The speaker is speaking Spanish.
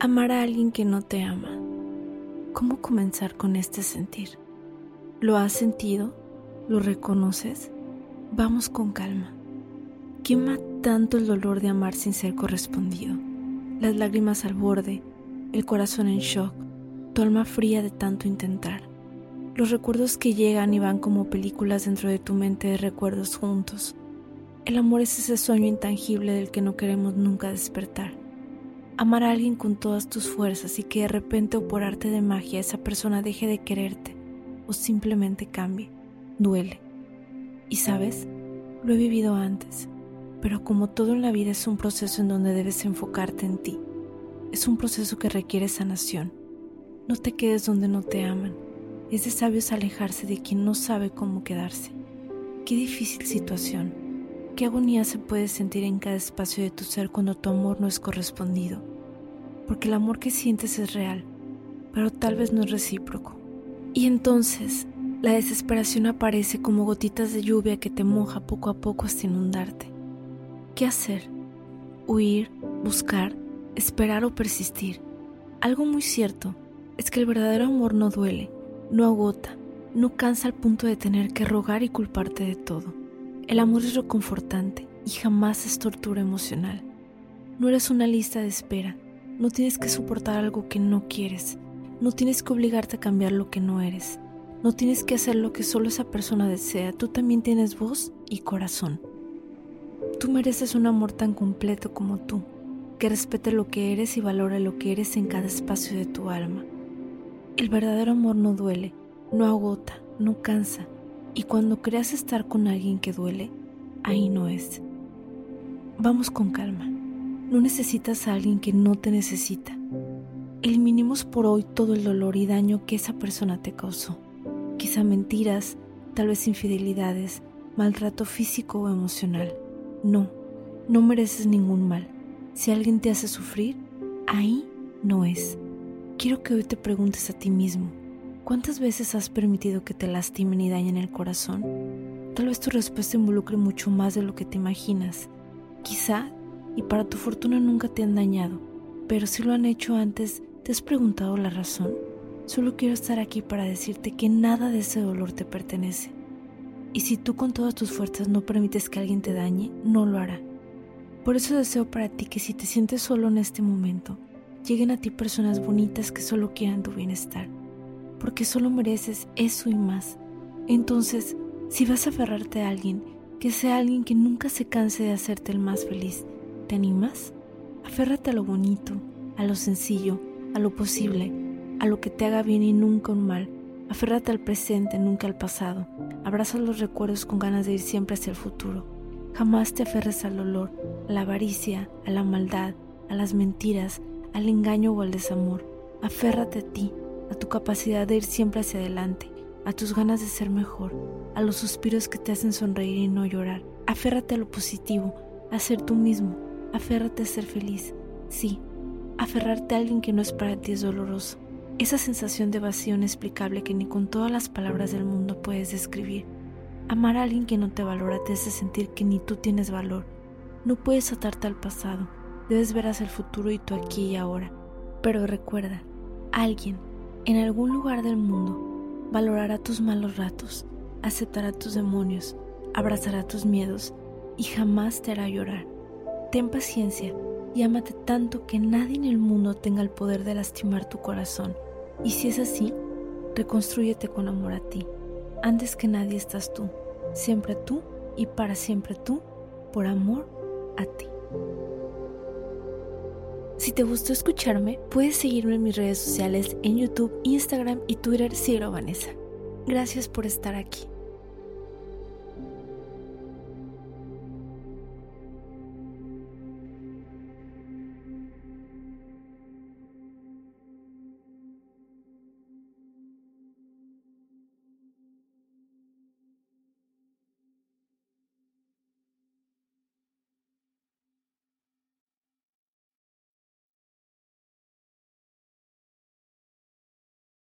Amar a alguien que no te ama. ¿Cómo comenzar con este sentir? ¿Lo has sentido? ¿Lo reconoces? Vamos con calma. Quema tanto el dolor de amar sin ser correspondido, las lágrimas al borde, el corazón en shock, tu alma fría de tanto intentar, los recuerdos que llegan y van como películas dentro de tu mente de recuerdos juntos. El amor es ese sueño intangible del que no queremos nunca despertar. Amar a alguien con todas tus fuerzas y que de repente o por arte de magia esa persona deje de quererte o simplemente cambie, duele. Y sabes, lo he vivido antes pero como todo en la vida es un proceso en donde debes enfocarte en ti, es un proceso que requiere sanación. No te quedes donde no te aman. Es de sabios alejarse de quien no sabe cómo quedarse. Qué difícil situación. Qué agonía se puede sentir en cada espacio de tu ser cuando tu amor no es correspondido. Porque el amor que sientes es real, pero tal vez no es recíproco. Y entonces la desesperación aparece como gotitas de lluvia que te moja poco a poco hasta inundarte. ¿Qué hacer? Huir, buscar, esperar o persistir. Algo muy cierto es que el verdadero amor no duele, no agota, no cansa al punto de tener que rogar y culparte de todo. El amor es reconfortante y jamás es tortura emocional. No eres una lista de espera, no tienes que soportar algo que no quieres, no tienes que obligarte a cambiar lo que no eres, no tienes que hacer lo que solo esa persona desea, tú también tienes voz y corazón. Tú mereces un amor tan completo como tú, que respete lo que eres y valore lo que eres en cada espacio de tu alma. El verdadero amor no duele, no agota, no cansa, y cuando creas estar con alguien que duele, ahí no es. Vamos con calma. No necesitas a alguien que no te necesita. Eliminemos por hoy todo el dolor y daño que esa persona te causó. Quizá mentiras, tal vez infidelidades, maltrato físico o emocional. No, no mereces ningún mal. Si alguien te hace sufrir, ahí no es. Quiero que hoy te preguntes a ti mismo, ¿cuántas veces has permitido que te lastimen y dañen el corazón? Tal vez tu respuesta involucre mucho más de lo que te imaginas. Quizá, y para tu fortuna nunca te han dañado, pero si lo han hecho antes, ¿te has preguntado la razón? Solo quiero estar aquí para decirte que nada de ese dolor te pertenece. Y si tú con todas tus fuerzas no permites que alguien te dañe, no lo hará. Por eso deseo para ti que si te sientes solo en este momento, lleguen a ti personas bonitas que solo quieran tu bienestar, porque solo mereces eso y más. Entonces, si vas a aferrarte a alguien, que sea alguien que nunca se canse de hacerte el más feliz, ¿te animas? Aférrate a lo bonito, a lo sencillo, a lo posible, a lo que te haga bien y nunca un mal Aférrate al presente, nunca al pasado. Abraza los recuerdos con ganas de ir siempre hacia el futuro. Jamás te aferres al dolor, a la avaricia, a la maldad, a las mentiras, al engaño o al desamor. Aférrate a ti, a tu capacidad de ir siempre hacia adelante, a tus ganas de ser mejor, a los suspiros que te hacen sonreír y no llorar. Aférrate a lo positivo, a ser tú mismo. Aférrate a ser feliz. Sí, aferrarte a alguien que no es para ti es doloroso esa sensación de vacío inexplicable que ni con todas las palabras del mundo puedes describir. Amar a alguien que no te valora te hace sentir que ni tú tienes valor. No puedes atarte al pasado, debes ver hacia el futuro y tú aquí y ahora. Pero recuerda, alguien, en algún lugar del mundo, valorará tus malos ratos, aceptará tus demonios, abrazará tus miedos y jamás te hará llorar. Ten paciencia y ámate tanto que nadie en el mundo tenga el poder de lastimar tu corazón y si es así, reconstrúyete con amor a ti. Antes que nadie estás tú, siempre tú y para siempre tú, por amor a ti. Si te gustó escucharme, puedes seguirme en mis redes sociales en YouTube, Instagram y Twitter, Ciro Vanessa. Gracias por estar aquí.